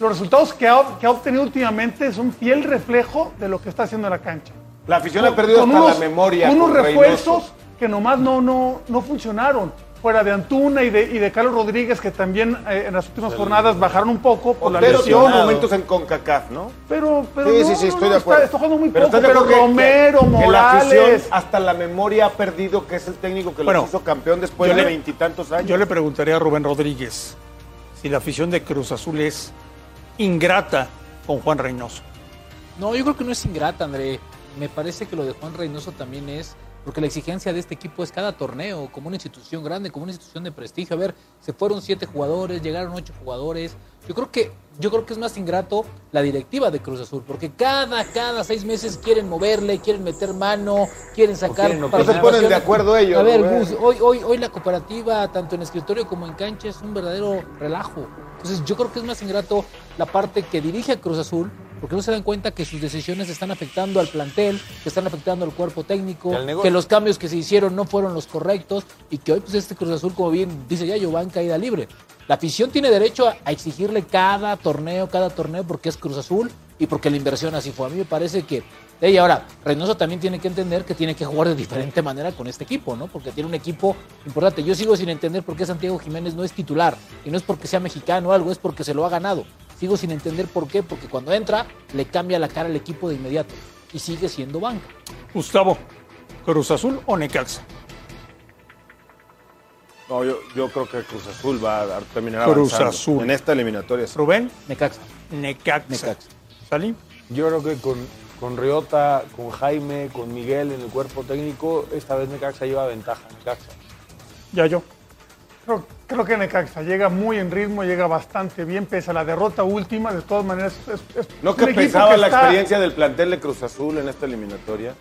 los resultados que ha, que ha obtenido últimamente son fiel reflejo de lo que está haciendo en la cancha. La afición ha perdido hasta la memoria Unos con refuerzos Reynoso. que nomás no, no, no funcionaron. Fuera de Antuna y de, y de Carlos Rodríguez, que también eh, en las últimas jornadas bajaron un poco por la Otero lesión. momentos en CONCACAF, ¿no? Pero, pero sí, no, sí, sí, estoy no, de acuerdo. Está, está jugando muy Pero poco, ¿estás de pero que- Romero, que, que la afición Morales. hasta la memoria ha perdido que es el técnico que Bueno, los hizo campeón después de veintitantos años. Yo le preguntaría a Rubén Rodríguez si la afición de Cruz Azul es ingrata con Juan Reynoso. No, yo creo que no es ingrata, André. Me parece que lo de Juan Reynoso también es porque la exigencia de este equipo es cada torneo, como una institución grande, como una institución de prestigio. A ver, se fueron siete jugadores, llegaron ocho jugadores. Yo creo que, yo creo que es más ingrato la directiva de Cruz Azul, porque cada, cada seis meses quieren moverle, quieren meter mano, quieren sacar. quieren. No se ponen de acuerdo ellos, A ver, ¿no? Gus, hoy, hoy, hoy la cooperativa, tanto en escritorio como en cancha, es un verdadero relajo. Entonces yo creo que es más ingrato la parte que dirige a Cruz Azul, porque no se dan cuenta que sus decisiones están afectando al plantel, que están afectando al cuerpo técnico, que los cambios que se hicieron no fueron los correctos y que hoy pues este Cruz Azul, como bien dice ya, va en caída libre. La afición tiene derecho a, a exigirle cada torneo, cada torneo, porque es Cruz Azul y porque la inversión así fue. A mí me parece que... Y ahora, Reynoso también tiene que entender que tiene que jugar de diferente manera con este equipo, ¿no? Porque tiene un equipo importante. Yo sigo sin entender por qué Santiago Jiménez no es titular. Y no es porque sea mexicano o algo, es porque se lo ha ganado. Sigo sin entender por qué, porque cuando entra le cambia la cara al equipo de inmediato. Y sigue siendo banca. Gustavo, ¿Cruz Azul o Necaxa? No, yo, yo creo que Cruz Azul va a terminar Cruz avanzando Azul. en esta eliminatoria. sí. Rubén, Necaxa. Necaxa. Necaxa. ¿Salim? Yo creo que con, con Riota, con Jaime, con Miguel en el cuerpo técnico, esta vez Necaxa lleva ventaja. Necaxa. Ya yo. Creo, creo que Necaxa llega muy en ritmo, llega bastante bien, pese a la derrota última. De todas maneras, es, es ¿No que pesaba que la está- experiencia del plantel de Cruz Azul en esta eliminatoria?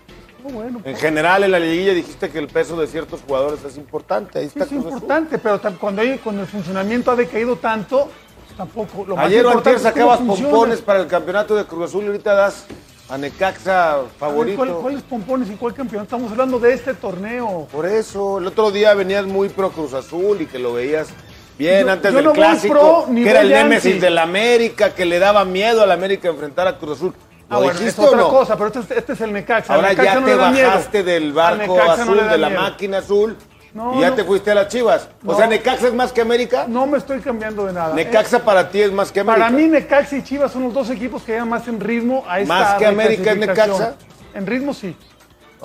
No, bueno, En general, en la liguilla dijiste que el peso de ciertos jugadores es importante. Ahí sí, está es Cruz Azul. importante, pero cuando, hay, cuando el funcionamiento ha decaído tanto, pues tampoco. Lo Ayer o sacabas pompones para el campeonato de Cruz Azul y ahorita das a Necaxa favorito. ¿cuál- ¿Cuáles pompones y cuál campeón? Estamos hablando de este torneo. Por eso, el otro día venías muy pro Cruz Azul y que lo veías bien Yo- antes yo del no clásico, pro que era el némesis del América, que le daba miedo al América enfrentar a Cruz Azul. ¿Lo Ah, bueno, es otra no? cosa, pero este, es- este es el Necaxa. Ahora Necaxa ya no te miedo. bajaste del barco no azul, de la máquina azul, No, y ya no. te fuiste a las chivas. O sea, ¿Necaxa es más que América? No me estoy cambiando de nada. Necaxa para ti es más que Eh, América. Para mí, Necaxa y Chivas son los dos equipos que llegan más en ritmo a esta ¿Más que América es. Necaxa? En ritmo sí.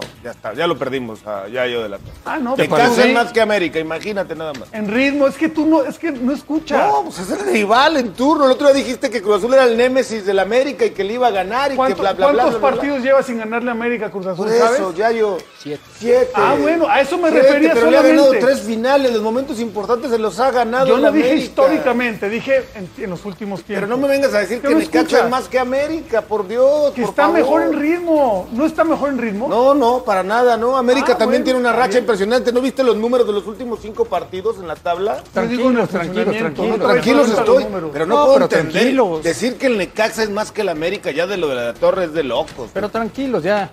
No, ya está, ya lo perdimos, ah, ya yo de la Ah, no, Necaxa pero- es más que América, imagínate nada más. En ritmo, es que tú no, es que no escuchas. No, pues es el rival en turno. El otro día dijiste que Cruz Azul era el némesis del América y que le iba a ganar y que ¿Cuánto- bla, bla, bla. ¿Cuántos bla, bla, bla. partidos lleva sin ganarle a América a Cruz Azul, Por eso, sabes? ya yo. Siete. Siete. Ah, bueno, a eso me Siete, refería pero le ha solamente. ganado tres finales. Los momentos importantes se los ha ganado. Yo no dije América. históricamente, dije en, en los últimos tiempos. Pero no me vengas a decir ¿Qué que escuchas? es más que América, por Dios. Que por está favor. mejor en ritmo. ¿No está mejor en ritmo? No, no, para nada, ¿no? América Ah, también bueno, tiene una racha bien. impresionante. ¿No viste los números de los últimos cinco partidos en la tabla? Tranquilos, tranquilos, tranquilos. no Tranquilos estoy, pero no, No, puedo pero entender. tranquilos. Decir que el Necaxa es más que el América, ya de lo de la torre es de locos. Pero tranquilos, ya.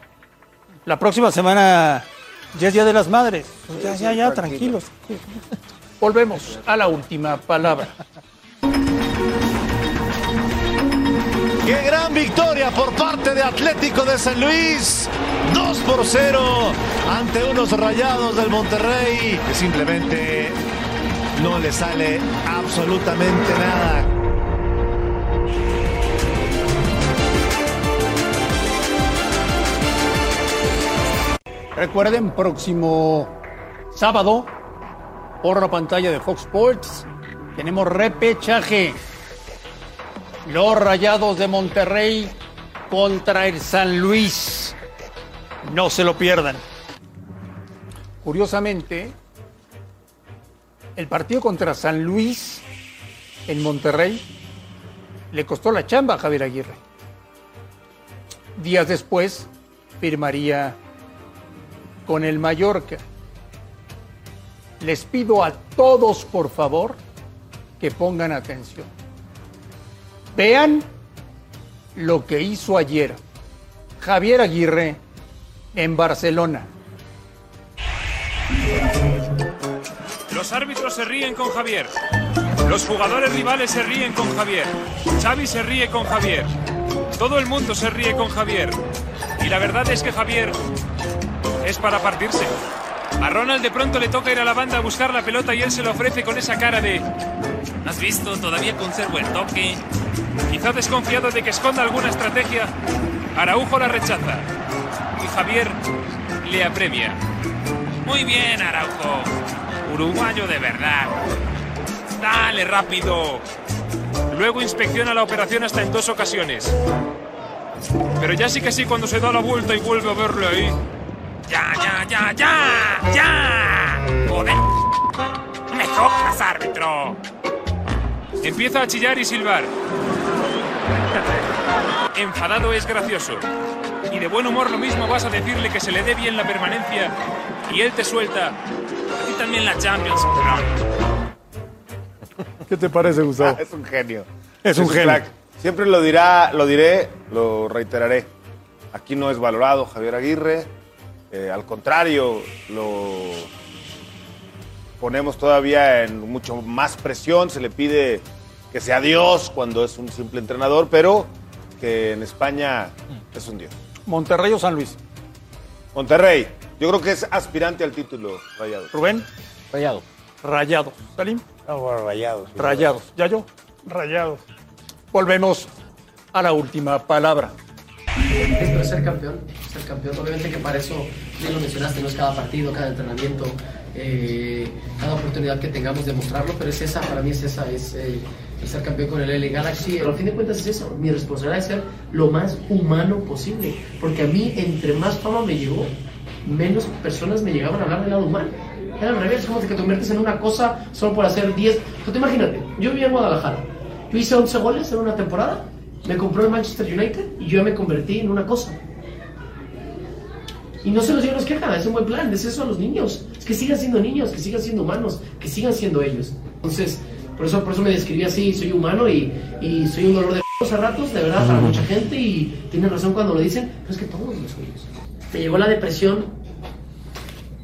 La próxima semana ya es Día de las Madres. Pues ya, Sí, ya, sí, ya, tranquilo. tranquilos. Volvemos a la última palabra. Qué gran victoria por parte de Atlético de San Luis. 2 por 0 ante unos rayados del Monterrey que simplemente no le sale absolutamente nada. Recuerden, próximo sábado, por la pantalla de Fox Sports, tenemos repechaje. Los Rayados de Monterrey contra el San Luis. No se lo pierdan. Curiosamente, el partido contra San Luis en Monterrey le costó la chamba a Javier Aguirre. Días después firmaría con el Mallorca. Les pido a todos, por favor, que pongan atención. Vean lo que hizo ayer Javier Aguirre en Barcelona. Los árbitros se ríen con Javier. Los jugadores rivales se ríen con Javier. Xavi se ríe con Javier. Todo el mundo se ríe con Javier. Y la verdad es que Javier es para partirse. A Ronald de pronto le toca ir a la banda a buscar la pelota y él se lo ofrece con esa cara de... ¿No has visto? Todavía conservo el toque. Quizá desconfiado de que esconda alguna estrategia, Araujo la rechaza. Javier le apremia. Muy bien, Araujo. Uruguayo de verdad. Dale rápido. Luego inspecciona la operación hasta en dos ocasiones. Pero ya sí que sí, cuando se da la vuelta y vuelve a verle ahí, Ya, ya, ya, ya, ya. Joder. Me jodas, árbitro. Empieza a chillar y silbar. Enfadado es gracioso. Y de buen humor lo mismo vas a decirle que se le dé bien la permanencia y él te suelta. A ti también la Champions. ¿Qué te parece, Gustavo? Ah, es un genio. Es un genio. crack. Siempre lo dirá, lo diré, lo reiteraré. Aquí no es valorado Javier Aguirre. Eh, al contrario, lo ponemos todavía en mucho más presión. Se le pide que sea Dios cuando es un simple entrenador, pero que en España es un Dios. ¿Monterrey o San Luis? Monterrey, yo creo que es aspirante al título rayado. Rubén. Rayado. Rayados. Salim. rayados. Rayados. ¿Ya yo? Rayados. Volvemos a la última palabra. Pero ser campeón, ser campeón, obviamente que para eso, bien lo mencionaste, no es cada partido, cada entrenamiento, eh, cada oportunidad que tengamos de mostrarlo, pero es esa, para mí es esa, es eh, el ser campeón con el LA Galaxy, pero al fin de cuentas es eso, mi responsabilidad es ser lo más humano posible, porque a mí entre más fama me llegó, menos personas me llegaban a hablar del lado humano. Era al revés, como que te conviertes en una cosa solo por hacer 10. Tú te imagínate, yo vivía en Guadalajara, yo hice 11 goles en una temporada, me compró el Manchester United y yo me convertí en una cosa. Y no se los lleven los queja, es un buen plan, es eso a los niños. Es que sigan siendo niños, que sigan siendo humanos, que sigan siendo ellos. Entonces, por eso, por eso me describí así, soy humano y, soy un dolor de a ratos, de verdad, para mucha gente y tienen razón cuando lo dicen, pero es que todos lo somos. Me llegó la depresión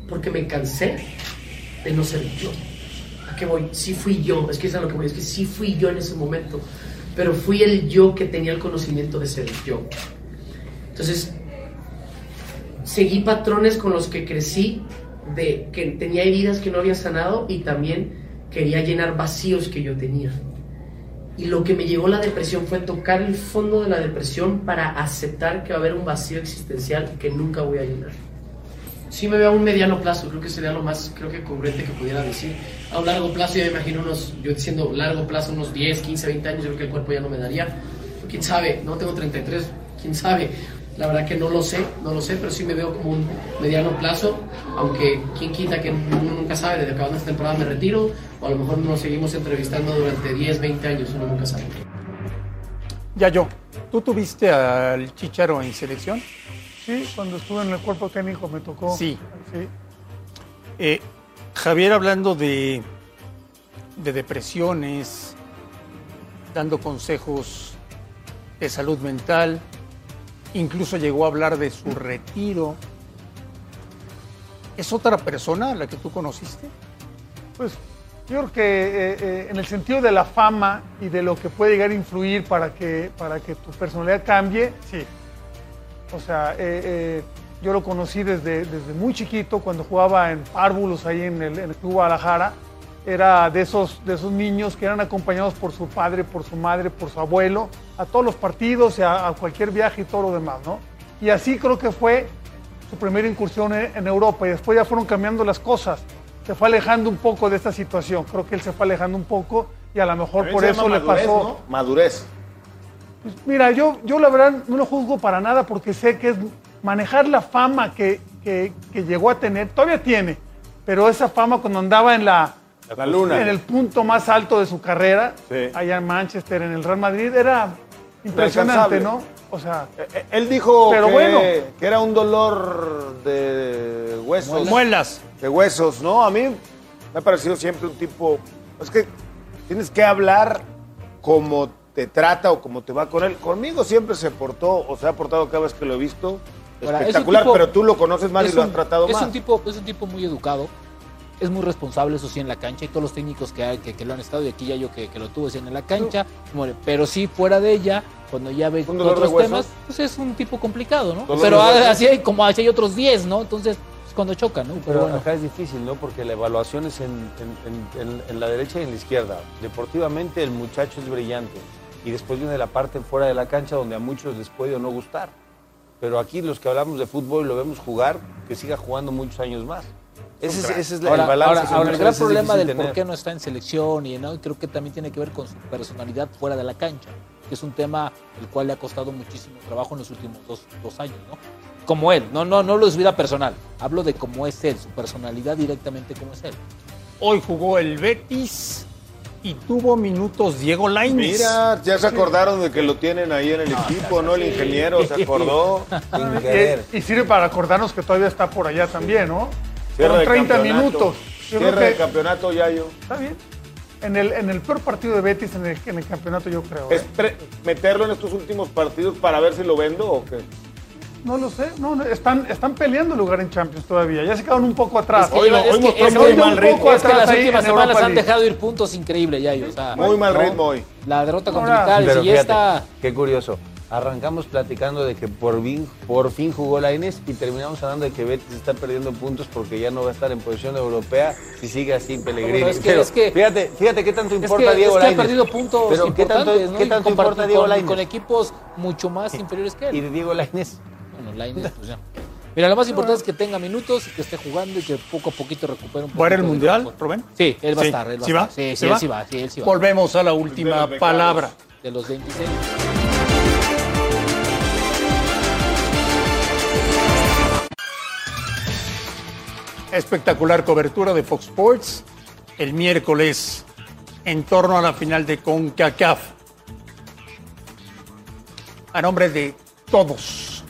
porque me cansé de no ser yo. ¿A qué voy? Sí fui yo, es que es a lo que voy, es que sí fui yo en ese momento, pero fui el yo que tenía el conocimiento de ser yo. Entonces, seguí patrones con los que crecí, de que tenía heridas que no había sanado y también quería llenar vacíos que yo tenía. Y lo que me llevó la depresión fue tocar el fondo de la depresión para aceptar que va a haber un vacío existencial que nunca voy a llenar. Sí me veo a un mediano plazo, creo que sería lo más creo que congruente que pudiera decir. A un largo plazo yo me imagino unos, yo diciendo largo plazo, unos 10, 15, 20 años, yo creo que el cuerpo ya no me daría. Quién sabe, no tengo 33, quién sabe. La verdad que no lo sé, no lo sé, pero sí me veo como un mediano plazo, aunque quién quita que nunca sabe, desde acabando esta temporada me retiro, o a lo mejor nos seguimos entrevistando durante 10, 20 años, uno nunca sabe. Ya yo. ¿Tú tuviste al Chicharo en selección? Sí, cuando estuve en el cuerpo técnico me tocó. Sí. Sí. Eh, Javier hablando de, de depresiones, dando consejos de salud mental, incluso llegó a hablar de su retiro. ¿Es otra persona la que tú conociste? Pues yo creo que eh, eh, en el sentido de la fama y de lo que puede llegar a influir para que, para que tu personalidad cambie, sí. O sea, eh, yo lo conocí desde, desde muy chiquito, cuando jugaba en párvulos ahí en el, Club Guadalajara. Era de esos, de esos niños que eran acompañados por su padre, por su madre, por su abuelo, a todos los partidos, y a, cualquier viaje y todo lo demás, ¿no? Y así creo que fue su primera incursión en Europa y después ya fueron cambiando las cosas. Se fue alejando un poco de esta situación. Creo que él se fue alejando un poco y a lo mejor También por eso le pasó. ¿no? Madurez. Pues mira, yo, yo la verdad no lo juzgo para nada porque sé que es manejar la fama que, que- que llegó a tener, todavía tiene, pero esa fama cuando andaba en la, La luna. en el punto más alto de su carrera, Sí. allá en Manchester, en el Real Madrid, era impresionante. ¿no? O sea, Eh, Él dijo Pero que, bueno. que era un dolor de huesos. Muelas. De huesos, ¿no? A mí me ha parecido siempre un tipo. Es que tienes que hablar como te trata o como te va con él. Conmigo siempre se portó o se ha portado cada vez que lo he visto Ahora, es un espectacular, tipo- pero tú lo conoces más y lo un- has tratado es más. Un tipo, es un tipo muy educado, es muy responsable, eso sí, en la cancha, y todos los técnicos que, hay- que, que lo han estado, y aquí ya yo que, que lo tuve sí, en la cancha, muere. pero sí, fuera de ella, cuando ya ve ¿Un dolor de otros temas, pues es un tipo complicado, ¿no? ¿Dolor Pero así hay, como así hay otros 10, ¿no? Entonces, es cuando chocan, ¿no? Pero, Pero bueno. acá es difícil, ¿no? Porque la evaluación es en, en- en- en- en la derecha y en la izquierda. Deportivamente el muchacho es brillante. Y después viene la parte fuera de la cancha donde a muchos les puede o no gustar. Pero aquí los que hablamos de fútbol y lo vemos jugar, que siga jugando muchos años más. Ese es, ese es la- Ahora, el balance. ahora- ahora, el gran es problema del por qué no está en selección y ¿no? creo que también tiene que ver con su personalidad fuera de la cancha. que es un tema el cual le ha costado muchísimo trabajo en los últimos dos, dos años, ¿no? Como él, no, no, no lo de su vida personal, hablo de cómo es él, su personalidad directamente como es él. Hoy jugó el Betis y tuvo minutos Diego Lainez. Mira, ya se acordaron de que lo tienen ahí en el equipo, ¿no? El ingeniero se acordó. Y, y sirve para acordarnos que todavía está por allá también, ¿no? Cierre Fueron de 30 campeonato. minutos. Yo Cierre de que campeonato, Yayo. está bien. En el, en el peor partido de Betis en el, en el campeonato, yo creo. ¿eh? ¿Es pre- meterlo en estos últimos partidos para ver si lo vendo o qué? No lo sé, no, no, están, están peleando lugar en Champions todavía. Ya se quedaron un poco atrás. Es que, es que- es que- un es que las últimas semanas han dejado ir puntos increíbles, ya. O sea, Muy mal ¿no? ritmo hoy. La derrota contra Italia, y fíjate, esta... qué curioso. Arrancamos platicando de que por fin, por fin jugó la Inés y terminamos hablando de que Betis está perdiendo puntos porque ya no va a estar en posición europea si sigue así Pellegrini. Bueno, es que- Pero es que- fíjate, fíjate qué tanto Es importa que, Diego es que ha Lainez. perdido puntos Pero ¿qué tanto, ¿no? qué tanto importa Diego Lainez? con equipos mucho más inferiores que él. Y de Diego Lainez. Bueno, Lainez, pues ya. Mira, lo más importante es que tenga minutos y que esté jugando y que poco a poquito recupere un poco. ¿Va a ir el Mundial, Rubén? Sí, él va Sí. a estar. Él va ¿Sí a va? estar. Sí, sí, ¿Sí él va? sí va. Sí, él sí va. Volvemos a la última palabra. De los 26. Espectacular cobertura de Fox Sports el miércoles en torno a la final de CONCACAF. A nombre de todos,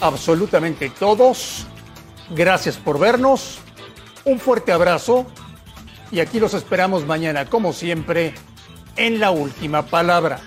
absolutamente todos, gracias por vernos, un fuerte abrazo y aquí los esperamos mañana, como siempre, en la última palabra.